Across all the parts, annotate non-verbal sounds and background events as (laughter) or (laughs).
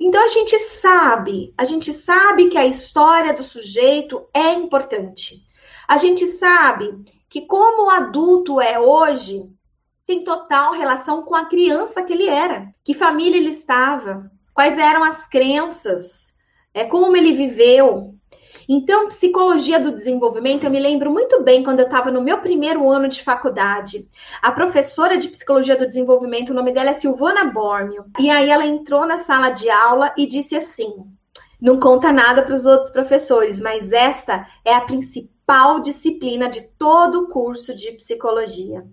Então a gente sabe, a gente sabe que a história do sujeito é importante. A gente sabe que como o adulto é hoje, tem total relação com a criança que ele era, que família ele estava, quais eram as crenças, é como ele viveu, então, psicologia do desenvolvimento, eu me lembro muito bem quando eu estava no meu primeiro ano de faculdade. A professora de psicologia do desenvolvimento, o nome dela é Silvana Bormio. E aí ela entrou na sala de aula e disse assim: não conta nada para os outros professores, mas esta é a principal disciplina de todo o curso de psicologia.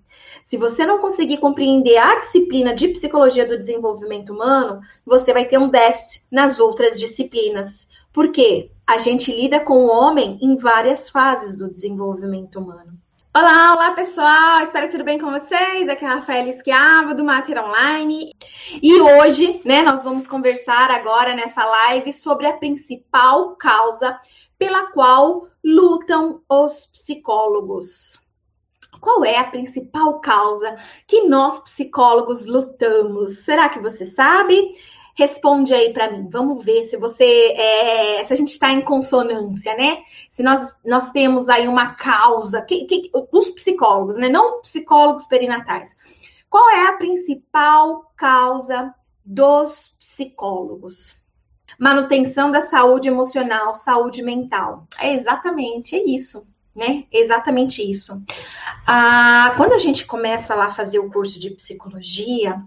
Se você não conseguir compreender a disciplina de psicologia do desenvolvimento humano, você vai ter um déficit nas outras disciplinas. Por quê? A gente lida com o homem em várias fases do desenvolvimento humano. Olá, olá pessoal, espero que tudo bem com vocês. Aqui é a Rafaela Esquiava do Mater Online. E hoje, né, nós vamos conversar agora nessa live sobre a principal causa pela qual lutam os psicólogos. Qual é a principal causa que nós psicólogos lutamos? Será que você sabe? Responde aí para mim. Vamos ver se você, é, se a gente está em consonância, né? Se nós, nós temos aí uma causa, que, que, os psicólogos, né? Não psicólogos perinatais. Qual é a principal causa dos psicólogos? Manutenção da saúde emocional, saúde mental. É exatamente é isso, né? Exatamente isso. Ah, quando a gente começa lá a fazer o curso de psicologia,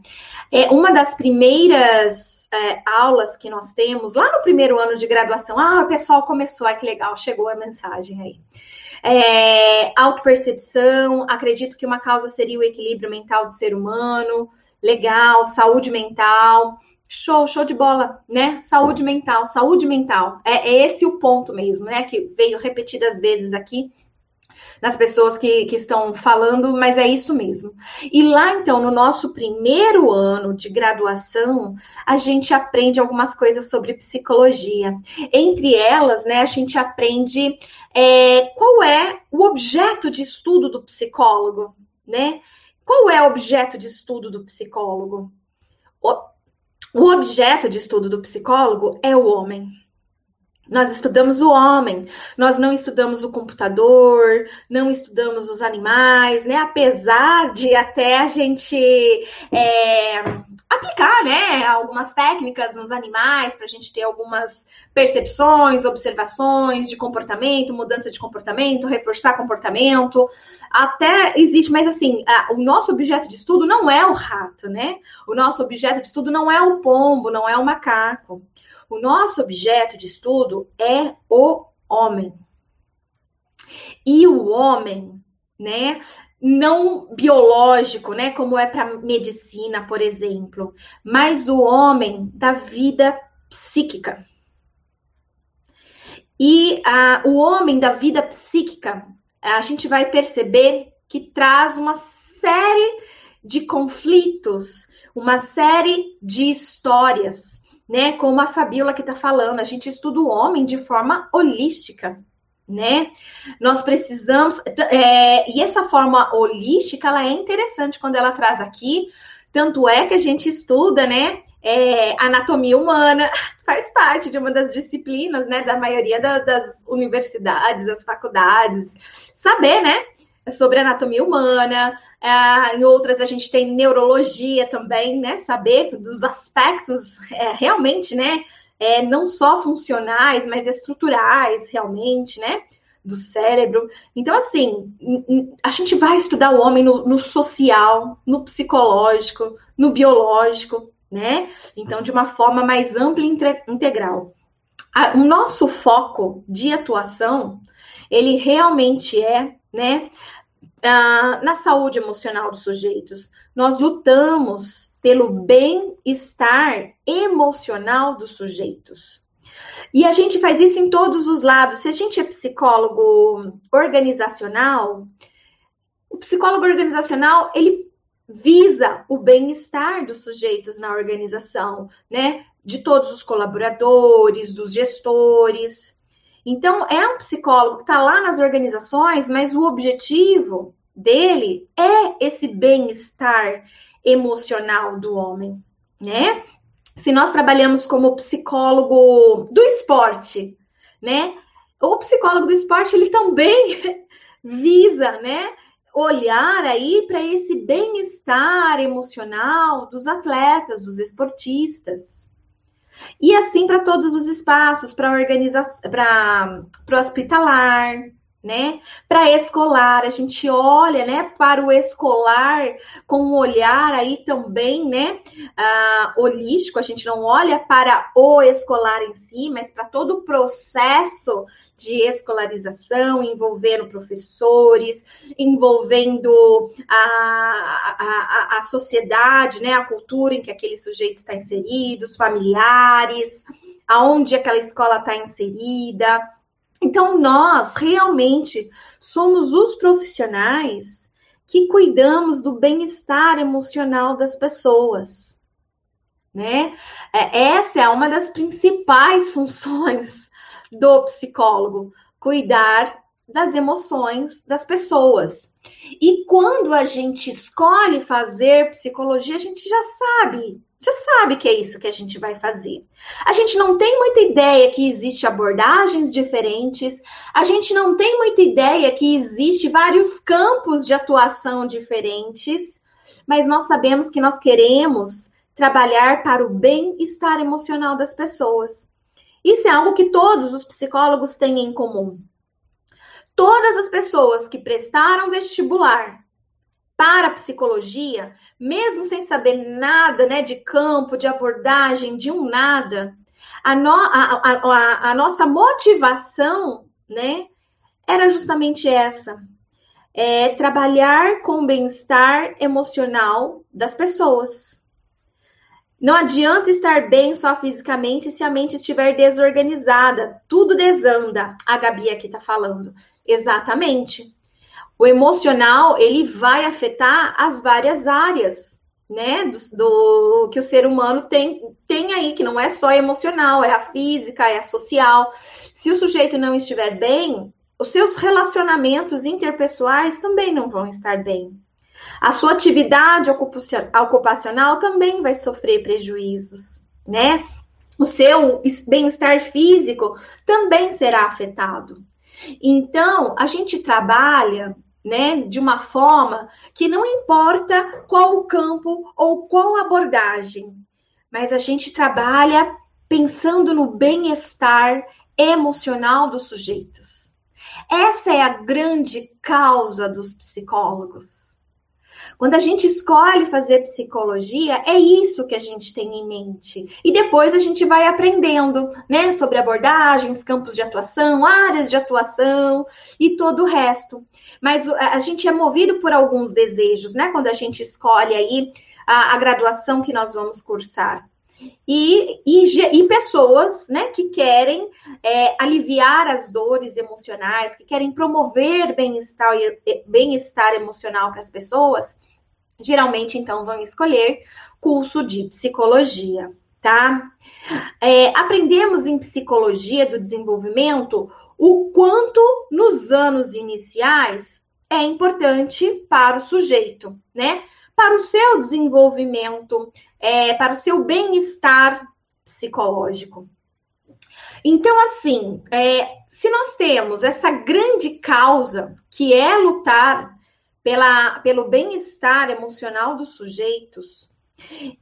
é uma das primeiras é, aulas que nós temos lá no primeiro ano de graduação. Ah, o pessoal começou, ai que legal, chegou a mensagem aí. É, autopercepção, acredito que uma causa seria o equilíbrio mental do ser humano, legal, saúde mental, show, show de bola, né? Saúde mental, saúde mental. É, é esse o ponto mesmo, né? Que veio repetidas vezes aqui nas pessoas que, que estão falando, mas é isso mesmo. E lá, então, no nosso primeiro ano de graduação, a gente aprende algumas coisas sobre psicologia. Entre elas, né, a gente aprende é, qual é o objeto de estudo do psicólogo, né? Qual é o objeto de estudo do psicólogo? O, o objeto de estudo do psicólogo é o homem. Nós estudamos o homem, nós não estudamos o computador, não estudamos os animais, né? Apesar de até a gente é, aplicar, né, algumas técnicas nos animais para a gente ter algumas percepções, observações de comportamento, mudança de comportamento, reforçar comportamento. Até existe, mas assim, a, o nosso objeto de estudo não é o rato, né? O nosso objeto de estudo não é o pombo, não é o macaco. O nosso objeto de estudo é o homem. E o homem, né, não biológico, né, como é para medicina, por exemplo, mas o homem da vida psíquica. E o homem da vida psíquica, a gente vai perceber que traz uma série de conflitos, uma série de histórias né? Como a Fabiola que está falando, a gente estuda o homem de forma holística, né? Nós precisamos, é, e essa forma holística, ela é interessante quando ela traz aqui, tanto é que a gente estuda, né? É, anatomia humana (laughs) faz parte de uma das disciplinas, né? Da maioria da, das universidades, das faculdades, saber, né? Sobre anatomia humana, é, em outras a gente tem neurologia também, né? Saber dos aspectos é, realmente, né? É, não só funcionais, mas estruturais, realmente, né? Do cérebro. Então, assim, a gente vai estudar o homem no, no social, no psicológico, no biológico, né? Então, de uma forma mais ampla e integral. o nosso foco de atuação, ele realmente é, né? Ah, na saúde emocional dos sujeitos. Nós lutamos pelo bem-estar emocional dos sujeitos. E a gente faz isso em todos os lados. Se a gente é psicólogo organizacional, o psicólogo organizacional, ele visa o bem-estar dos sujeitos na organização, né? De todos os colaboradores, dos gestores. Então, é um psicólogo que está lá nas organizações, mas o objetivo dele é esse bem-estar emocional do homem, né? se nós trabalhamos como psicólogo do esporte, né? O psicólogo do esporte, ele também (laughs) visa, né, olhar aí para esse bem-estar emocional dos atletas, dos esportistas. E assim para todos os espaços, para organização, para o hospitalar, né? Para escolar, a gente olha, né, para o escolar com um olhar aí também, né, uh, holístico, a gente não olha para o escolar em si, mas para todo o processo de escolarização, envolvendo professores, envolvendo a, a, a sociedade, né, a cultura em que aquele sujeito está inserido, os familiares, aonde aquela escola está inserida. Então, nós realmente somos os profissionais que cuidamos do bem-estar emocional das pessoas, né? É, essa é uma das principais (laughs) funções do psicólogo, cuidar das emoções das pessoas. E quando a gente escolhe fazer psicologia, a gente já sabe, já sabe que é isso que a gente vai fazer. A gente não tem muita ideia que existe abordagens diferentes, a gente não tem muita ideia que existe vários campos de atuação diferentes, mas nós sabemos que nós queremos trabalhar para o bem-estar emocional das pessoas. Isso é algo que todos os psicólogos têm em comum. Todas as pessoas que prestaram vestibular para psicologia, mesmo sem saber nada né, de campo, de abordagem, de um nada, a, no, a, a, a nossa motivação né, era justamente essa. É trabalhar com o bem-estar emocional das pessoas. Não adianta estar bem só fisicamente se a mente estiver desorganizada. Tudo desanda. A Gabi aqui está falando. Exatamente. O emocional, ele vai afetar as várias áreas, né? Do, do, que o ser humano tem, tem aí, que não é só emocional, é a física, é a social. Se o sujeito não estiver bem, os seus relacionamentos interpessoais também não vão estar bem. A sua atividade ocupacional também vai sofrer prejuízos, né? O seu bem-estar físico também será afetado. Então, a gente trabalha né, de uma forma que não importa qual o campo ou qual abordagem, mas a gente trabalha pensando no bem-estar emocional dos sujeitos. Essa é a grande causa dos psicólogos. Quando a gente escolhe fazer psicologia, é isso que a gente tem em mente. E depois a gente vai aprendendo, né, sobre abordagens, campos de atuação, áreas de atuação e todo o resto. Mas a gente é movido por alguns desejos, né, quando a gente escolhe aí a, a graduação que nós vamos cursar. E, e, e, pessoas né, que querem é, aliviar as dores emocionais, que querem promover bem-estar bem emocional para as pessoas, geralmente então vão escolher curso de psicologia, tá? É, aprendemos em psicologia do desenvolvimento o quanto nos anos iniciais é importante para o sujeito, né? Para o seu desenvolvimento, é, para o seu bem-estar psicológico. Então, assim, é, se nós temos essa grande causa que é lutar pela, pelo bem-estar emocional dos sujeitos.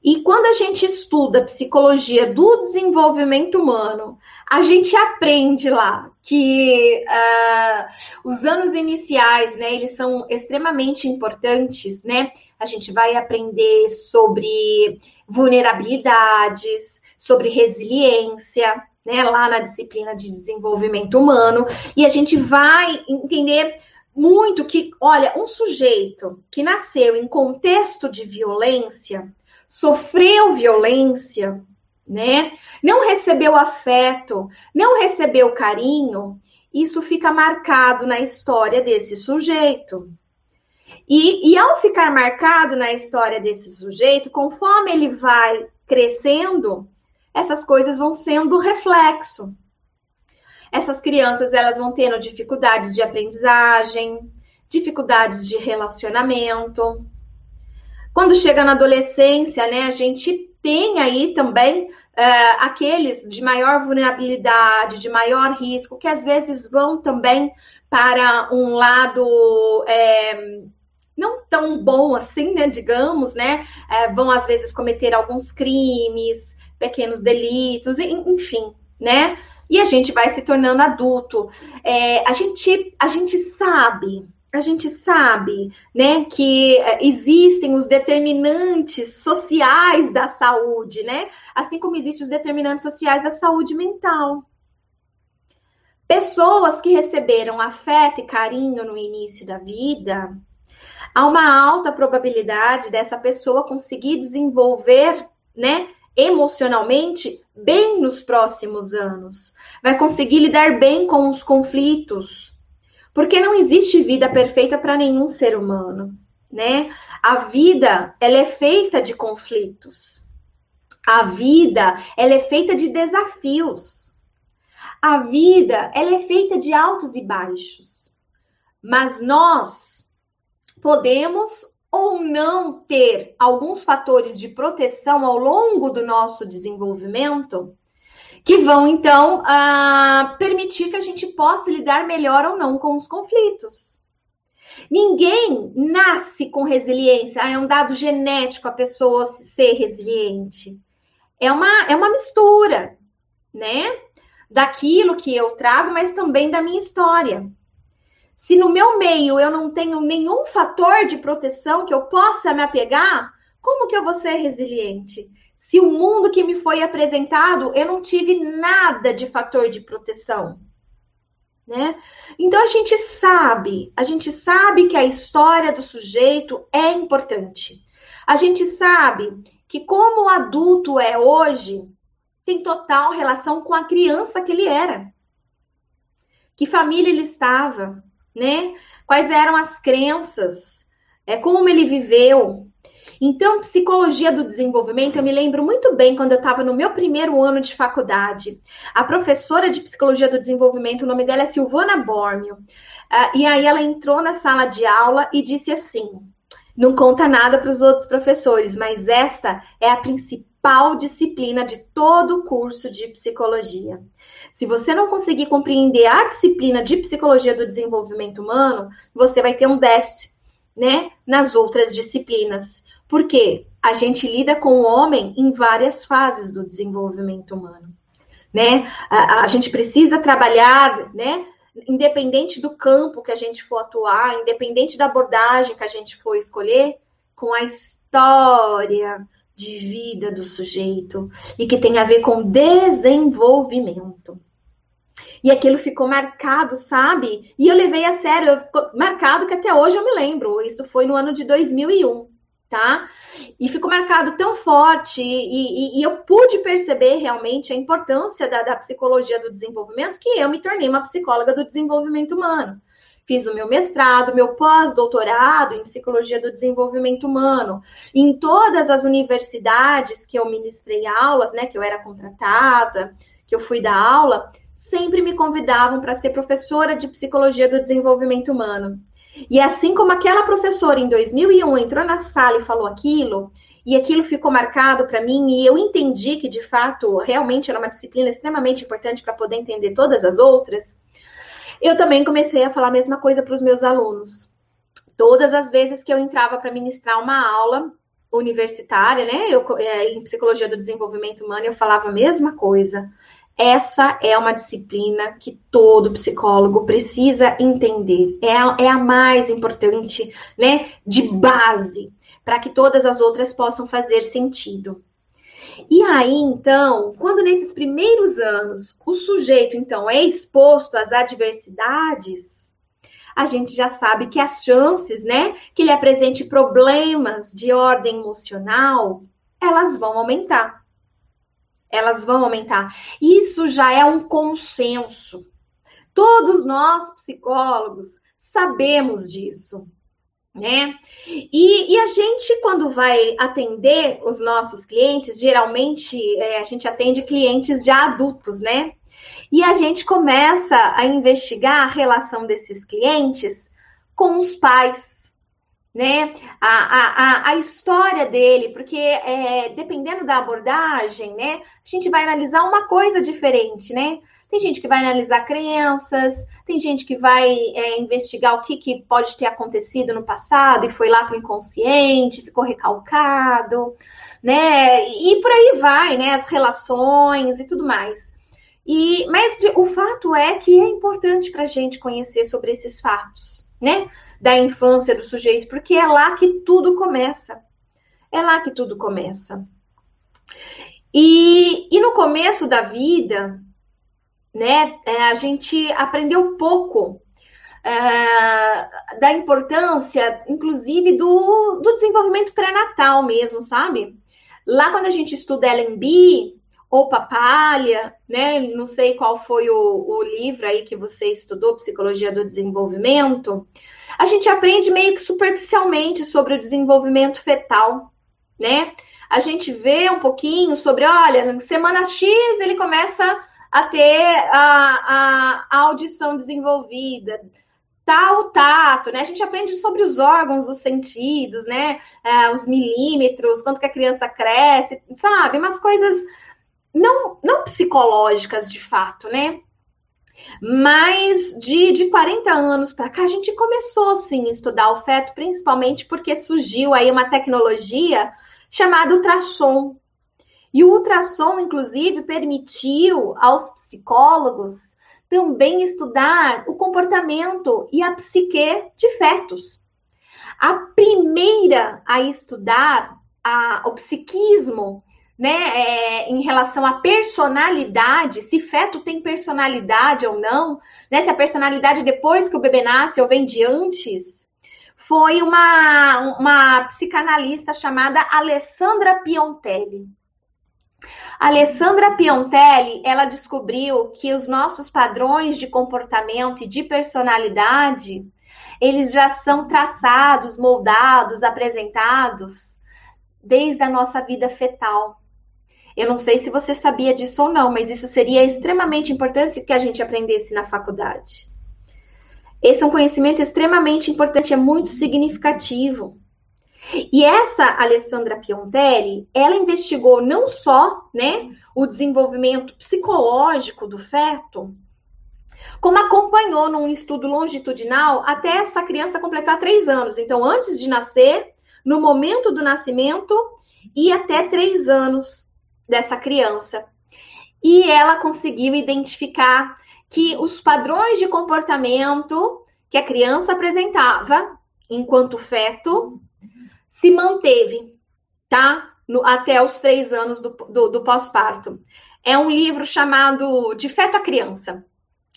E quando a gente estuda psicologia do desenvolvimento humano, a gente aprende lá que uh, os anos iniciais, né, eles são extremamente importantes, né? A gente vai aprender sobre vulnerabilidades, sobre resiliência, né, lá na disciplina de desenvolvimento humano, e a gente vai entender muito que, olha, um sujeito que nasceu em contexto de violência, sofreu violência, né? Não recebeu afeto, não recebeu carinho, isso fica marcado na história desse sujeito. E, e ao ficar marcado na história desse sujeito, conforme ele vai crescendo, essas coisas vão sendo reflexo essas crianças elas vão tendo dificuldades de aprendizagem, dificuldades de relacionamento. Quando chega na adolescência, né, a gente tem aí também é, aqueles de maior vulnerabilidade, de maior risco, que às vezes vão também para um lado é, não tão bom assim, né? Digamos, né? É, vão às vezes cometer alguns crimes, pequenos delitos, enfim, né? E a gente vai se tornando adulto. É, a gente, a gente sabe a gente sabe, né, que eh, existem os determinantes sociais da saúde, né? Assim como existem os determinantes sociais da saúde mental. Pessoas que receberam afeto e carinho no início da vida, há uma alta probabilidade dessa pessoa conseguir desenvolver, né, emocionalmente bem nos próximos anos. Vai conseguir lidar bem com os conflitos, porque não existe vida perfeita para nenhum ser humano, né? A vida, ela é feita de conflitos. A vida, ela é feita de desafios. A vida, ela é feita de altos e baixos. Mas nós podemos ou não ter alguns fatores de proteção ao longo do nosso desenvolvimento que vão então uh, permitir que a gente possa lidar melhor ou não com os conflitos. Ninguém nasce com resiliência, ah, é um dado genético a pessoa ser resiliente. É uma, é uma mistura, né? Daquilo que eu trago, mas também da minha história. Se no meu meio eu não tenho nenhum fator de proteção que eu possa me apegar, como que eu vou ser resiliente? Se o mundo que me foi apresentado, eu não tive nada de fator de proteção. Né? Então a gente sabe, a gente sabe que a história do sujeito é importante. A gente sabe que como o adulto é hoje, tem total relação com a criança que ele era. Que família ele estava, né? Quais eram as crenças, é como ele viveu, então, psicologia do desenvolvimento, eu me lembro muito bem quando eu estava no meu primeiro ano de faculdade. A professora de psicologia do desenvolvimento, o nome dela é Silvana Bormio. Uh, e aí ela entrou na sala de aula e disse assim: não conta nada para os outros professores, mas esta é a principal disciplina de todo o curso de psicologia. Se você não conseguir compreender a disciplina de psicologia do desenvolvimento humano, você vai ter um déficit, né, nas outras disciplinas. Porque a gente lida com o homem em várias fases do desenvolvimento humano, né? A, a gente precisa trabalhar, né? Independente do campo que a gente for atuar, independente da abordagem que a gente for escolher, com a história de vida do sujeito e que tem a ver com desenvolvimento. E aquilo ficou marcado, sabe? E eu levei a sério, ficou marcado que até hoje eu me lembro. Isso foi no ano de 2001 tá? E ficou marcado tão forte, e, e, e eu pude perceber realmente a importância da, da, psicologia do desenvolvimento, que eu me tornei uma psicóloga do desenvolvimento humano. Fiz o meu mestrado, meu pós-doutorado em psicologia do desenvolvimento humano. Em todas as universidades que eu ministrei aulas, né, que eu era contratada, que eu fui dar aula, sempre me convidavam para ser professora de psicologia do desenvolvimento humano. E assim como aquela professora em 2001 entrou na sala e falou aquilo, e aquilo ficou marcado para mim, e eu entendi que de fato realmente era uma disciplina extremamente importante para poder entender todas as outras, eu também comecei a falar a mesma coisa para os meus alunos. Todas as vezes que eu entrava para ministrar uma aula universitária, né, eu, é, em psicologia do desenvolvimento humano, eu falava a mesma coisa. Essa é uma disciplina que todo psicólogo precisa entender. É a, é a mais importante, né? De base, para que todas as outras possam fazer sentido. E aí, então, quando nesses primeiros anos o sujeito, então, é exposto às adversidades, a gente já sabe que as chances, né, que ele apresente problemas de ordem emocional, elas vão aumentar elas vão aumentar. Isso já é um consenso. Todos nós, psicólogos, sabemos disso. Né? E, e, a gente, quando vai atender os nossos clientes, geralmente é, a gente atende clientes já adultos, né? E a gente começa a investigar a relação desses clientes com os pais, né? A, a, a história dele, porque é, dependendo da abordagem, né? A gente vai analisar uma coisa diferente, né? Tem gente que vai analisar crenças, tem gente que vai é, investigar o que, que pode ter acontecido no passado e foi lá para o inconsciente, ficou recalcado, né? E por aí vai, né? As relações e tudo mais. E, mas de, o fato é que é importante para a gente conhecer sobre esses fatos, né? Da infância do sujeito, porque é lá que tudo começa. É lá que tudo começa. E, e no começo da vida, né? É, a gente aprendeu pouco é, da importância, inclusive, do, do desenvolvimento pré-natal mesmo, sabe? Lá quando a gente estuda LMB ou Papalha, né? Não sei qual foi o, o livro aí que você estudou, Psicologia do Desenvolvimento. A gente aprende meio que superficialmente sobre o desenvolvimento fetal, né? A gente vê um pouquinho sobre, olha, na semana X ele começa a ter a, a, audição desenvolvida, tal tato, né? A gente aprende sobre os órgãos dos sentidos, né? É, os milímetros, quanto que a criança cresce, sabe? Umas coisas não, não psicológicas de fato, né? Mas de, de 40 anos para cá, a gente começou sim a estudar o feto, principalmente porque surgiu aí uma tecnologia chamada ultrassom, e o ultrassom, inclusive, permitiu aos psicólogos também estudar o comportamento e a psique de fetos. A primeira a estudar a, o psiquismo, né, é, em relação à personalidade, se feto tem personalidade ou não, né, se a personalidade depois que o bebê nasce ou vem de antes, foi uma, uma psicanalista chamada Alessandra Piontelli. Alessandra Piontelli, ela descobriu que os nossos padrões de comportamento e de personalidade, eles já são traçados, moldados, apresentados desde a nossa vida fetal. Eu não sei se você sabia disso ou não, mas isso seria extremamente importante que a gente aprendesse na faculdade. Esse é um conhecimento extremamente importante, é muito significativo. E essa Alessandra Piontelli, ela investigou não só, né, o desenvolvimento psicológico do feto, como acompanhou num estudo longitudinal até essa criança completar três anos. Então, antes de nascer, no momento do nascimento e até três anos dessa criança. E ela conseguiu identificar que os padrões de comportamento que a criança apresentava enquanto feto se manteve, tá? No, até os três anos do, do, do pós-parto. É um livro chamado De Feto à Criança.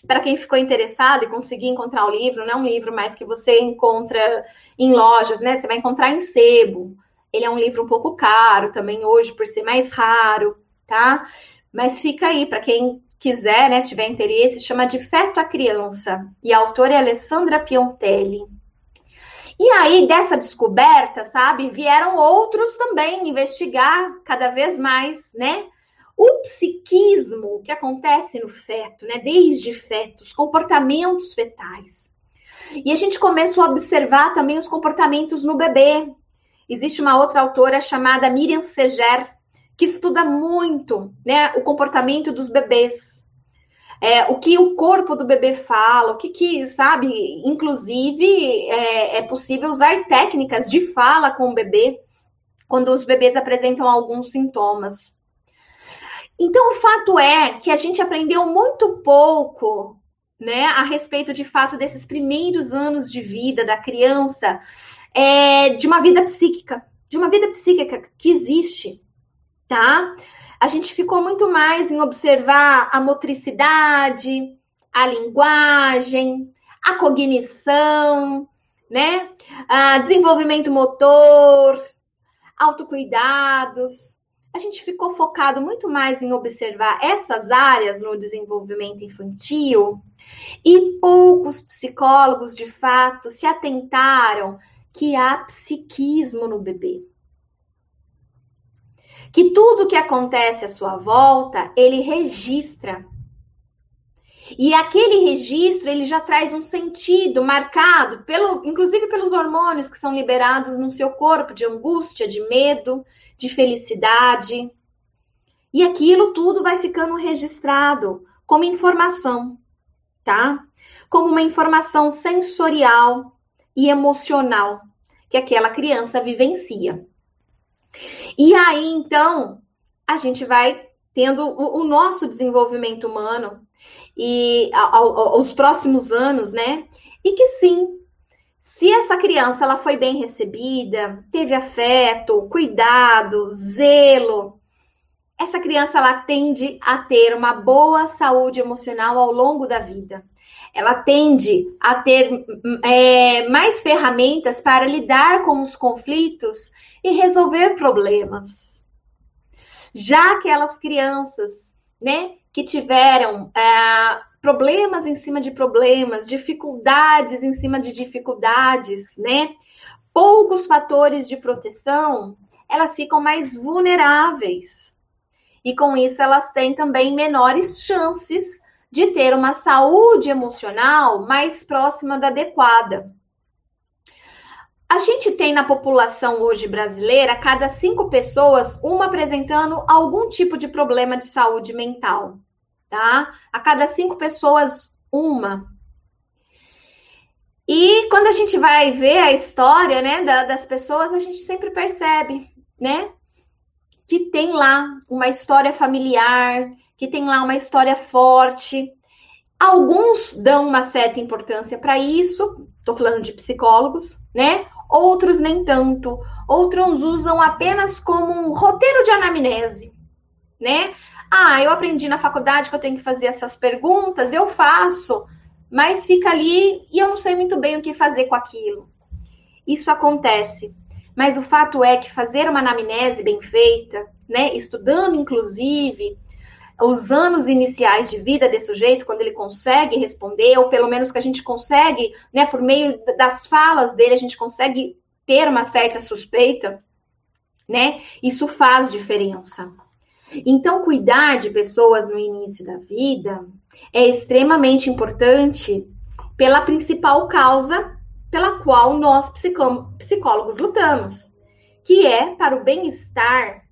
Para quem ficou interessado e conseguir encontrar o livro, não é um livro mais que você encontra em lojas, né? Você vai encontrar em sebo. Ele é um livro um pouco caro também hoje, por ser mais raro, tá? Mas fica aí, para quem quiser, né, tiver interesse, chama De Feto à Criança. E a autora é Alessandra Piontelli. E aí, dessa descoberta, sabe, vieram outros também investigar cada vez mais, né? O psiquismo que acontece no feto, né? Desde fetos, comportamentos fetais. E a gente começou a observar também os comportamentos no bebê. Existe uma outra autora chamada Miriam Seger, que estuda muito né, o comportamento dos bebês é, o que o corpo do bebê fala, o que, que sabe, inclusive é, é possível usar técnicas de fala com o bebê quando os bebês apresentam alguns sintomas. Então, o fato é que a gente aprendeu muito pouco né, a respeito de fato desses primeiros anos de vida da criança, é, de uma vida psíquica, de uma vida psíquica que existe, tá? a gente ficou muito mais em observar a motricidade, a linguagem, a cognição, né? A desenvolvimento motor, autocuidados. A gente ficou focado muito mais em observar essas áreas no desenvolvimento infantil e poucos psicólogos, de fato, se atentaram que há psiquismo no bebê que tudo que acontece à sua volta, ele registra. E aquele registro, ele já traz um sentido marcado, pelo, inclusive pelos hormônios que são liberados no seu corpo, de angústia, de medo, de felicidade. E aquilo tudo vai ficando registrado como informação, tá? Como uma informação sensorial e emocional que aquela criança vivencia. E aí, então, a gente vai tendo o, o nosso desenvolvimento humano e aos próximos anos, né? E que sim, se essa criança ela foi bem recebida, teve afeto, cuidado, zelo, essa criança ela tende a ter uma boa saúde emocional ao longo da vida. Ela tende a ter é, mais ferramentas para lidar com os conflitos e resolver problemas. Já aquelas crianças, né, que tiveram é, problemas em cima de problemas, dificuldades em cima de dificuldades, né, poucos fatores de proteção, elas ficam mais vulneráveis e com isso elas têm também menores chances de ter uma saúde emocional mais próxima da adequada. A gente tem na população hoje brasileira, cada cinco pessoas, uma apresentando algum tipo de problema de saúde mental, tá? A cada cinco pessoas, uma. E quando a gente vai ver a história, né, das pessoas, a gente sempre percebe, né, que tem lá uma história familiar, que tem lá uma história forte. Alguns dão uma certa importância para isso, estou falando de psicólogos, né? Outros nem tanto. Outros usam apenas como um roteiro de anamnese, né? Ah, eu aprendi na faculdade que eu tenho que fazer essas perguntas, eu faço, mas fica ali e eu não sei muito bem o que fazer com aquilo. Isso acontece. Mas o fato é que fazer uma anamnese bem feita, né, estudando inclusive os anos iniciais de vida desse sujeito, quando ele consegue responder, ou pelo menos que a gente consegue, né, por meio das falas dele, a gente consegue ter uma certa suspeita, né? Isso faz diferença. Então, cuidar de pessoas no início da vida é extremamente importante pela principal causa pela qual nós psicólogos lutamos, que é para o bem-estar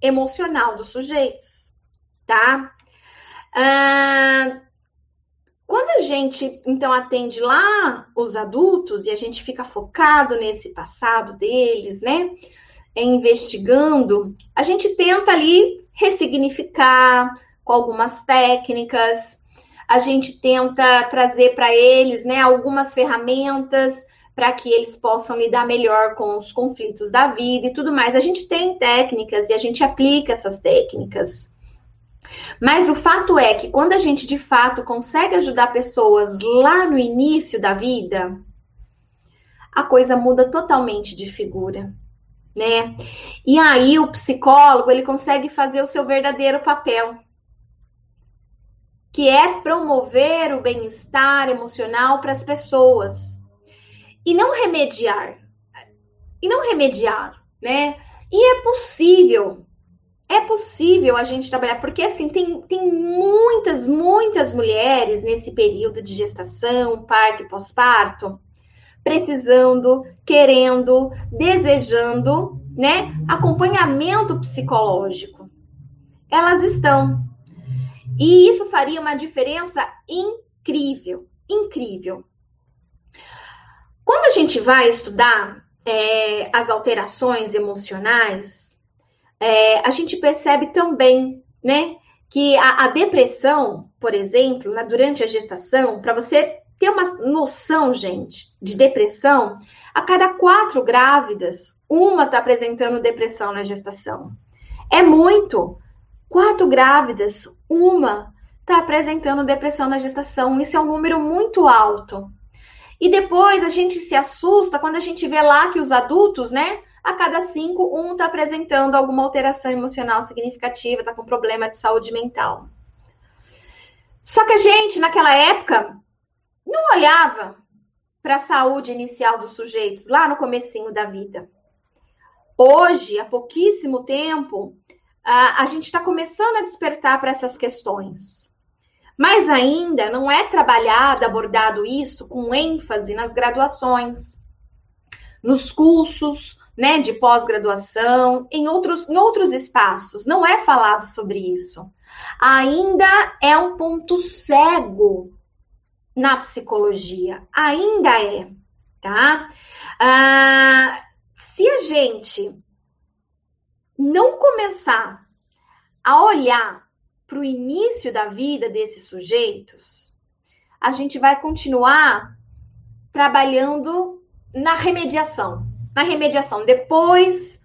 emocional dos sujeitos, tá? Ah, quando a gente então atende lá os adultos e a gente fica focado nesse passado deles, né? Investigando, a gente tenta ali ressignificar com algumas técnicas, a gente tenta trazer para eles né, algumas ferramentas para que eles possam lidar melhor com os conflitos da vida e tudo mais. A gente tem técnicas e a gente aplica essas técnicas. Mas o fato é que quando a gente de fato consegue ajudar pessoas lá no início da vida, a coisa muda totalmente de figura, né? E aí o psicólogo, ele consegue fazer o seu verdadeiro papel, que é promover o bem-estar emocional para as pessoas e não remediar. E não remediar, né? E é possível, é possível a gente trabalhar, porque assim, tem, tem muitas, muitas mulheres nesse período de gestação, parto e pós-parto, precisando, querendo, desejando, né, acompanhamento psicológico. Elas estão, e isso faria uma diferença incrível, incrível. Quando a gente vai estudar é, as alterações emocionais, é, a gente percebe também, né, que a, a depressão, por exemplo, na, durante a gestação, para você ter uma noção, gente, de depressão, a cada quatro grávidas, uma está apresentando depressão na gestação. É muito. Quatro grávidas, uma está apresentando depressão na gestação. Isso é um número muito alto. E depois a gente se assusta quando a gente vê lá que os adultos, né? A cada cinco, um está apresentando alguma alteração emocional significativa, está com problema de saúde mental. Só que a gente, naquela época, não olhava para a saúde inicial dos sujeitos lá no comecinho da vida. Hoje, há pouquíssimo tempo, a, a gente está começando a despertar para essas questões. Mas ainda não é trabalhado, abordado isso com ênfase nas graduações, nos cursos, né, de pós-graduação, em outros, em outros espaços. Não é falado sobre isso. Ainda é um ponto cego na psicologia. Ainda é, tá? Ah, se a gente não começar a olhar para o início da vida desses sujeitos, a gente vai continuar trabalhando na remediação. Na remediação, depois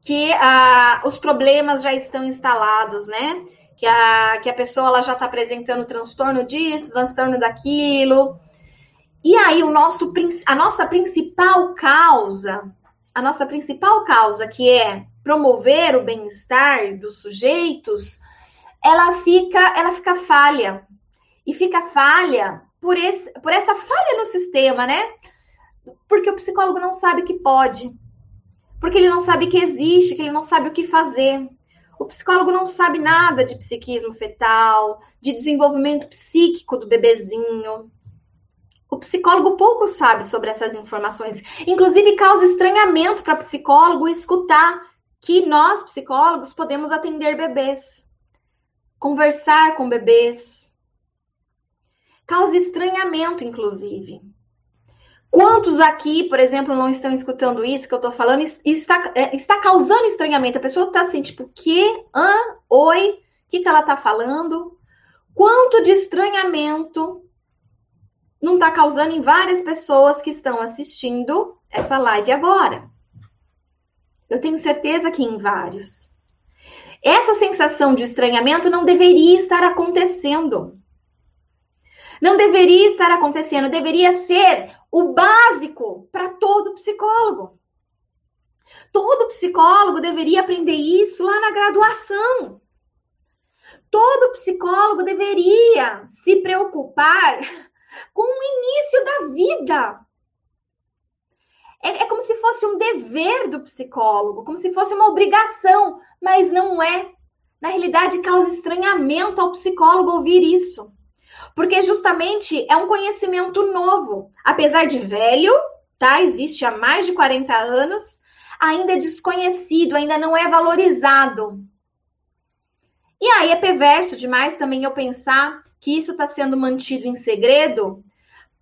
que ah, os problemas já estão instalados, né? Que a, que a pessoa ela já está apresentando transtorno disso, transtorno daquilo. E aí, o nosso, a nossa principal causa, a nossa principal causa, que é promover o bem-estar dos sujeitos, ela fica, ela fica falha. E fica falha por, esse, por essa falha no sistema, né? Porque o psicólogo não sabe que pode. Porque ele não sabe que existe, que ele não sabe o que fazer. O psicólogo não sabe nada de psiquismo fetal, de desenvolvimento psíquico do bebezinho. O psicólogo pouco sabe sobre essas informações. Inclusive, causa estranhamento para psicólogo escutar que nós, psicólogos, podemos atender bebês conversar com bebês. Causa estranhamento, inclusive. Quantos aqui, por exemplo, não estão escutando isso que eu estou falando e está, é, está causando estranhamento? A pessoa está assim, tipo, que? Hã? Oi? O que, que ela está falando? Quanto de estranhamento não está causando em várias pessoas que estão assistindo essa live agora? Eu tenho certeza que em vários. Essa sensação de estranhamento não deveria estar acontecendo. Não deveria estar acontecendo, deveria ser o básico para todo psicólogo. Todo psicólogo deveria aprender isso lá na graduação. Todo psicólogo deveria se preocupar (laughs) com o início da vida. É, é, como se fosse um dever do psicólogo, como se fosse uma obrigação mas não é. Na realidade, causa estranhamento ao psicólogo ouvir isso. Porque justamente é um conhecimento novo. Apesar de velho, tá? Existe há mais de 40 anos, ainda é desconhecido, ainda não é valorizado. E aí é perverso demais também eu pensar que isso está sendo mantido em segredo,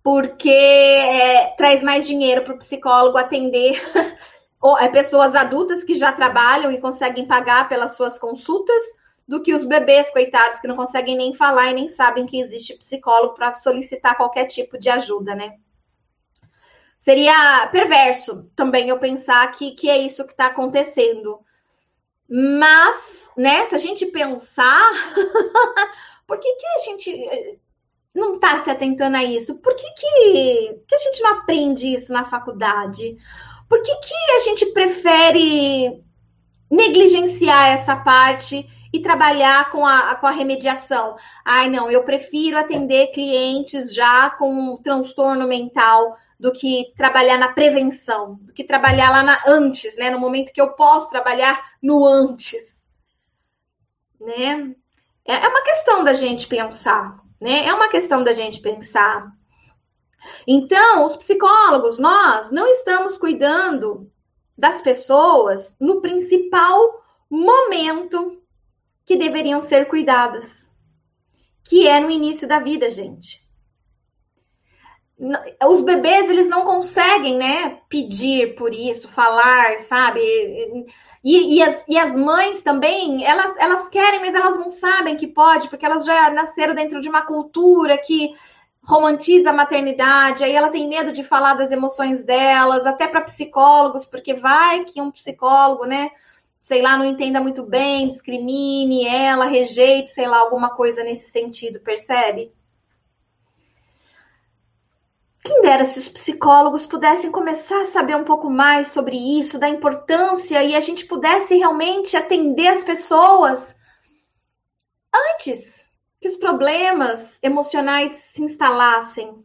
porque é, traz mais dinheiro para o psicólogo atender (laughs) ou, é, pessoas adultas que já trabalham e conseguem pagar pelas suas consultas, do que os bebês, coitados, que não conseguem nem falar e nem sabem que existe psicólogo para solicitar qualquer tipo de ajuda, né? Seria perverso também eu pensar que, que é isso que está acontecendo. Mas, né, se a gente pensar, (laughs) por que, que a gente eh, não está se atentando a isso? Por que, que, que a gente não aprende isso na faculdade? Por que, que a gente prefere negligenciar essa parte e trabalhar com a, com a remediação? Ai, não, eu prefiro atender clientes já com um transtorno mental do que trabalhar na prevenção, do que trabalhar lá na, antes, né? No momento que eu posso trabalhar no antes, né? É, é uma questão da gente pensar, né? É uma questão da gente pensar. Então, os psicólogos, nós não estamos cuidando das pessoas no principal momento que deveriam ser cuidadas, que é no início da vida, gente. Os bebês, eles não conseguem, né, pedir por isso, falar, sabe? E, e, as, e as mães também, elas, elas querem, mas elas não sabem que pode, porque elas já nasceram dentro de uma cultura que romantiza a maternidade, aí ela tem medo de falar das emoções delas, até para psicólogos, porque vai que um psicólogo, né, sei lá, não entenda muito bem, discrimine ela, rejeite, sei lá, alguma coisa nesse sentido, percebe? Quem dera se os psicólogos pudessem começar a saber um pouco mais sobre isso, da importância, e a gente pudesse realmente atender as pessoas antes que os problemas emocionais se instalassem,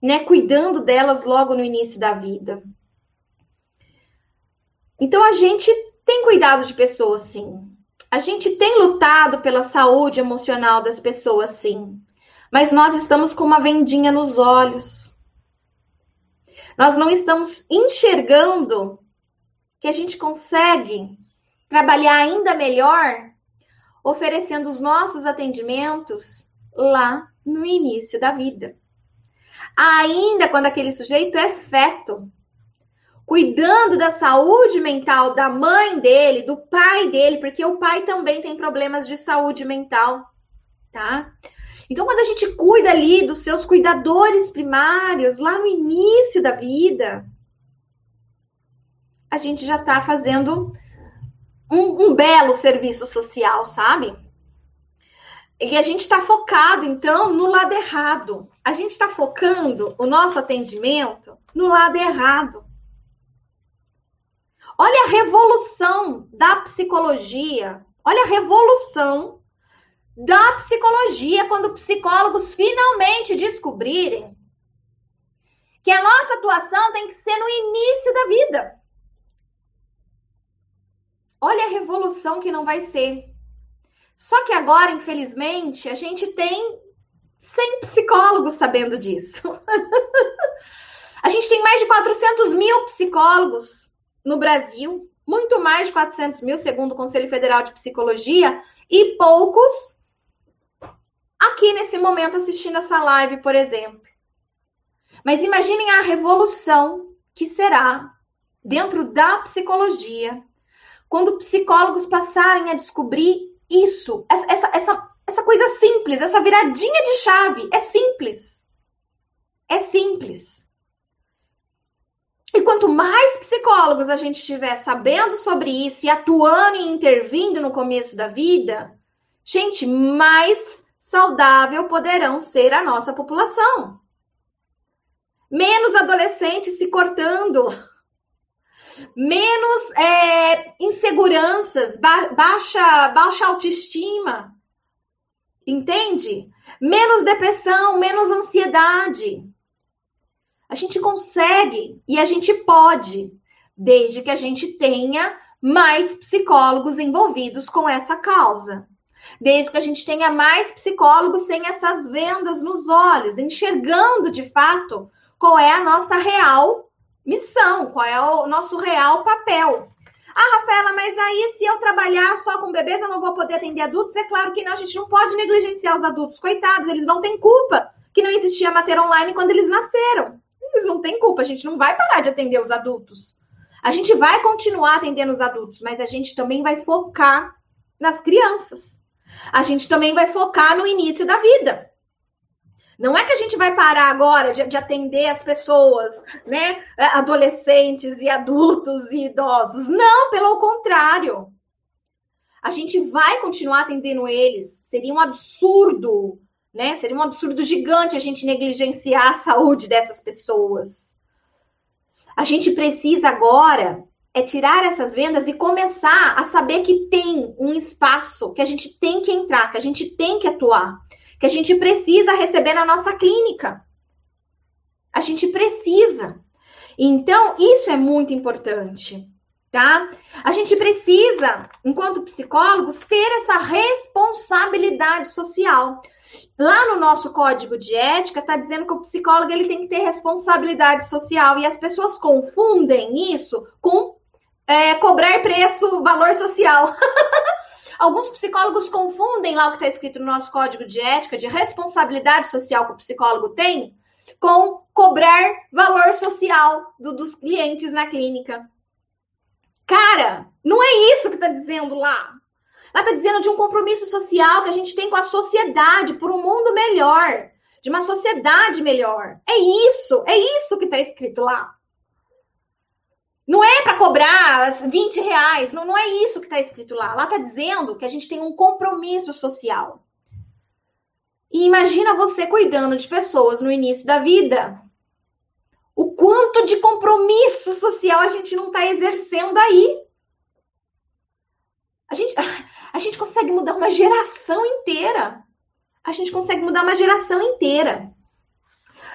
né, cuidando delas logo no início da vida. Então a gente tem cuidado de pessoas, sim. A gente tem lutado pela saúde emocional das pessoas, sim. Mas nós estamos com uma vendinha nos olhos. Nós não estamos enxergando que a gente consegue trabalhar ainda melhor oferecendo os nossos atendimentos lá no início da vida. Ainda quando aquele sujeito é feto, cuidando da saúde mental da mãe dele, do pai dele, porque o pai também tem problemas de saúde mental, tá? Então, quando a gente cuida ali dos seus cuidadores primários, lá no início da vida, a gente já está fazendo um, um, belo serviço social, sabe? E a gente está focado, então, no lado errado. A gente está focando o nosso atendimento no lado errado. Olha a revolução da psicologia. Olha a revolução da psicologia quando psicólogos finalmente descobrirem que a nossa atuação tem que ser no início da vida. Olha a revolução que não vai ser. Só que agora, infelizmente, a gente tem 100 psicólogos sabendo disso. (laughs) a gente tem mais de 400 mil psicólogos no Brasil, muito mais de 400 mil, segundo o Conselho Federal de Psicologia, e poucos aqui nesse momento assistindo essa live, por exemplo. Mas imaginem a revolução que será dentro da psicologia quando psicólogos passarem a descobrir isso, essa, essa, essa coisa simples, essa viradinha de chave. É simples. É simples. E quanto mais psicólogos a gente estiver sabendo sobre isso e atuando e intervindo no começo da vida, gente, mais saudável poderão ser a nossa população. Menos adolescentes se cortando, menos é, inseguranças, ba baixa, baixa autoestima, entende? Menos depressão, menos ansiedade. A gente consegue e a gente pode, desde que a gente tenha mais psicólogos envolvidos com essa causa. Desde que a gente tenha mais psicólogos sem essas vendas nos olhos, enxergando de fato qual é a nossa real missão, qual é o nosso real papel. Ah, Rafaela, mas aí se eu trabalhar só com bebês, eu não vou poder atender adultos? É claro que não, a gente não pode negligenciar os adultos, coitados, eles não têm culpa que não existia matéria online quando eles nasceram eles não têm culpa, a gente não vai parar de atender os adultos. A gente vai continuar atendendo os adultos, mas a gente também vai focar nas crianças. A gente também vai focar no início da vida. Não é que a gente vai parar agora de, de, atender as pessoas, né? Adolescentes e adultos e idosos. Não, pelo contrário. A gente vai continuar atendendo eles. Seria um absurdo né? Seria um absurdo gigante a gente negligenciar a saúde dessas pessoas. A gente precisa agora é tirar essas vendas e começar a saber que tem um espaço que a gente tem que entrar, que a gente tem que atuar, que a gente precisa receber na nossa clínica. A gente precisa. Então, isso é muito importante, tá? A gente precisa, enquanto psicólogos, ter essa responsabilidade social. Lá no nosso código de ética está dizendo que o psicólogo ele tem que ter responsabilidade social e as pessoas confundem isso com é, cobrar preço, valor social. (laughs) Alguns psicólogos confundem lá o que está escrito no nosso código de ética de responsabilidade social que o psicólogo tem com cobrar valor social do, dos clientes na clínica. Cara, não é isso que está dizendo lá. Ela está dizendo de um compromisso social que a gente tem com a sociedade por um mundo melhor, de uma sociedade melhor. É isso, é isso que está escrito lá. Não é para cobrar 20 reais, não, não é isso que está escrito lá. Lá está dizendo que a gente tem um compromisso social. E imagina você cuidando de pessoas no início da vida. O quanto de compromisso social a gente não está exercendo aí. A gente, (laughs) a gente consegue mudar uma geração inteira. A gente consegue mudar uma geração inteira.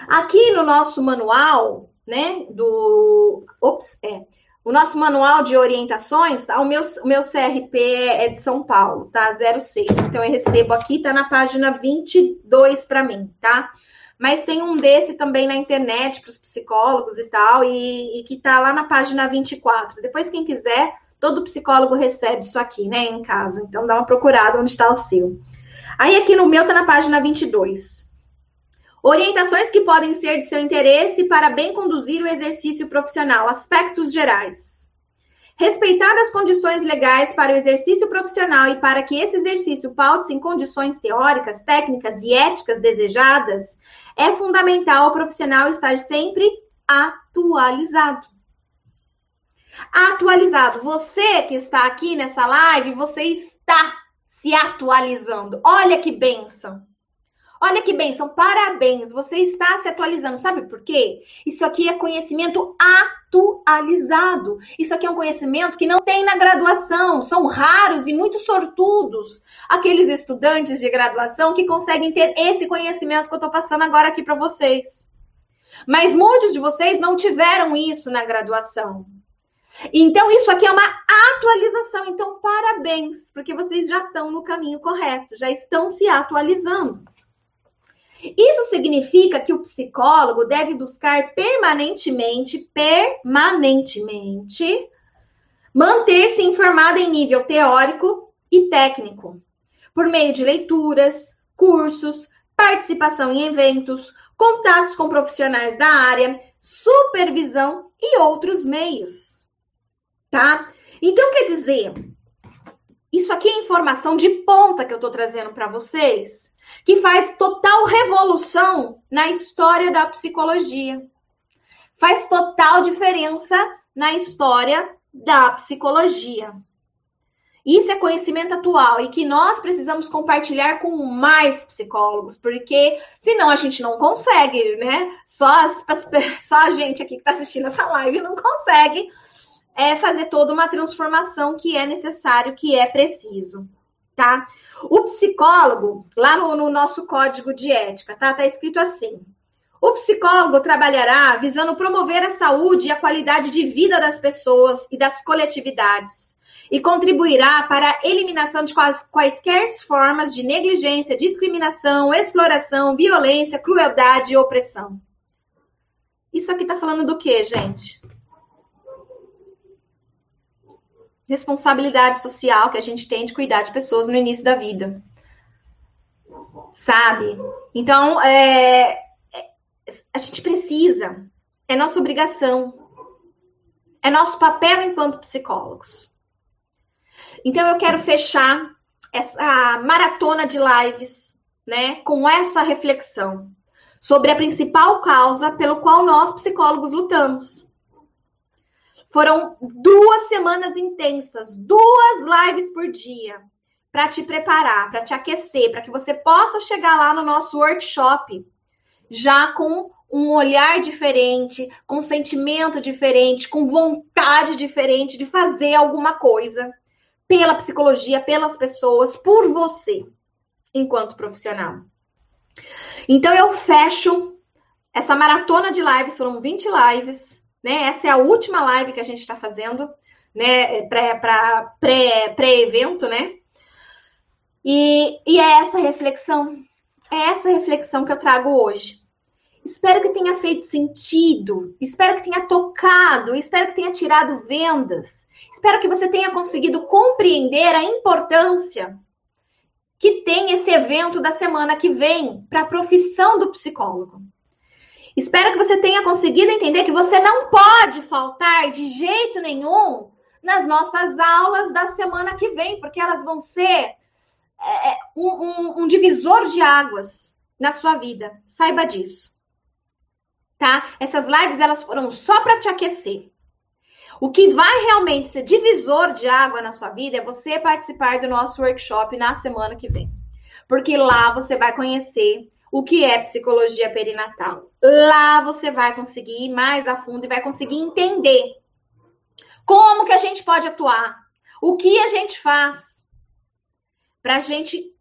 Aqui no nosso manual, né, do. Ops, é. o nosso manual de orientações, tá? O meu, o meu CRP é de São Paulo, tá? 06. Então eu recebo aqui, tá na página 22 para mim, tá? Mas tem um desse também na internet para os psicólogos e tal, e, e que tá lá na página 24. Depois, quem quiser, todo psicólogo recebe isso aqui, né, em casa. Então dá uma procurada onde está o seu. Aí aqui no meu tá na página 22. Orientações que podem ser de seu interesse para bem conduzir o exercício profissional. Aspectos gerais. Respeitadas as condições legais para o exercício profissional e para que esse exercício paute-se em condições teóricas, técnicas e éticas desejadas, é fundamental o profissional estar sempre atualizado. Atualizado. Você que está aqui nessa live, você está se atualizando. Olha que benção. Olha que benção, parabéns, você está se atualizando. Sabe por quê? Isso aqui é conhecimento atualizado. Isso aqui é um conhecimento que não tem na graduação. São raros e muito sortudos aqueles estudantes de graduação que conseguem ter esse conhecimento que eu estou passando agora aqui para vocês. Mas muitos de vocês não tiveram isso na graduação. Então, isso aqui é uma atualização. Então, parabéns, porque vocês já estão no caminho correto, já estão se atualizando. Isso significa que o psicólogo deve buscar permanentemente, permanentemente, manter-se informado em nível teórico e técnico, por meio de leituras, cursos, participação em eventos, contatos com profissionais da área, supervisão e outros meios. Tá? Então, quer dizer, isso aqui é informação de ponta que eu estou trazendo para vocês que faz total revolução na história da psicologia. Faz total diferença na história da psicologia. Isso é conhecimento atual e que nós precisamos compartilhar com mais psicólogos, porque senão a gente não consegue, né? Só, as, (laughs) só a gente aqui que está assistindo essa live não consegue é, fazer toda uma transformação que é necessário, que é preciso, tá? O psicólogo, lá no, no nosso código de ética, tá? Tá escrito assim: o psicólogo trabalhará visando promover a saúde e a qualidade de vida das pessoas e das coletividades e contribuirá para a eliminação de quais, quaisquer formas de negligência, discriminação, exploração, violência, crueldade e opressão. Isso aqui tá falando do que, gente? Responsabilidade social que a gente tem de cuidar de pessoas no início da vida. Sabe? Então, é, é, a gente precisa, é nossa obrigação, é nosso papel enquanto psicólogos. Então, eu quero fechar essa maratona de lives, né, com essa reflexão sobre a principal causa pelo qual nós psicólogos lutamos, foram duas semanas intensas, duas lives por dia, para te preparar, para te aquecer, para que você possa chegar lá no nosso workshop já com um olhar diferente, com um sentimento diferente, com vontade diferente de fazer alguma coisa pela psicologia, pelas pessoas, por você, enquanto profissional. Então eu fecho essa maratona de lives, foram 20 lives né? Essa é a última live que a gente está fazendo, né? Para pré-evento, pré né? E, e é essa reflexão, é essa reflexão que eu trago hoje. Espero que tenha feito sentido, espero que tenha tocado, espero que tenha tirado vendas, espero que você tenha conseguido compreender a importância que tem esse evento da semana que vem para a profissão do psicólogo. Espero que você tenha conseguido entender que você não pode faltar de jeito nenhum nas nossas aulas da semana que vem, porque elas vão ser é, é, um, um, um divisor de águas na sua vida. Saiba disso. Tá? Essas lives elas foram só para te aquecer. O que vai realmente ser divisor de água na sua vida é você participar do nosso workshop na semana que vem. Porque lá você vai conhecer o que é psicologia perinatal. Lá você vai conseguir ir mais a fundo e vai conseguir entender como que a gente pode atuar, o que a gente faz para a gente,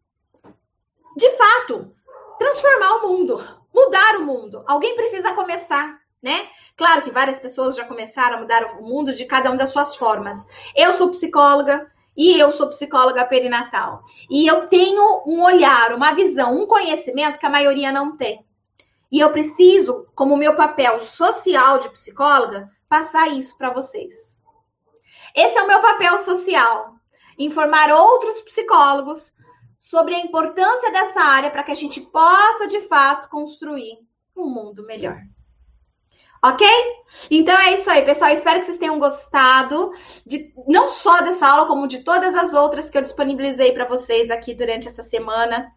de fato, transformar o mundo, mudar o mundo. Alguém precisa começar. né? Claro que várias pessoas já começaram a mudar o mundo de cada uma das suas formas. Eu sou psicóloga e eu sou psicóloga perinatal. E eu tenho um olhar, uma visão, um conhecimento que a maioria não tem. E eu preciso, como meu papel social de psicóloga, passar isso para vocês. Esse é o meu papel social. Informar outros psicólogos sobre a importância dessa área para que a gente possa, de fato, construir um mundo melhor. Ok? Então é isso aí, pessoal. Espero que vocês tenham gostado de não só dessa aula, como de todas as outras que eu disponibilizei para vocês aqui durante essa semana.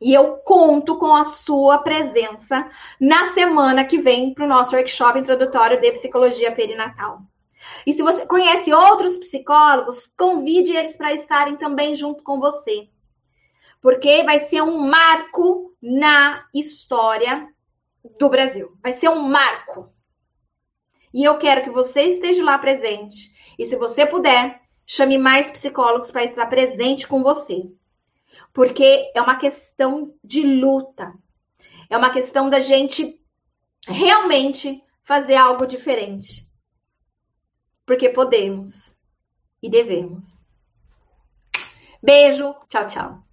E eu conto com a sua presença na semana que vem para o nosso workshop introdutório de psicologia perinatal. E se você conhece outros psicólogos, convide eles para estarem também junto com você. Porque vai ser um marco na história do Brasil. Vai ser um marco. E eu quero que você esteja lá presente. E se você puder, chame mais psicólogos para estar presente com você. Porque é uma questão de luta. É uma questão da gente realmente fazer algo diferente. Porque podemos e devemos. Beijo, tchau, tchau.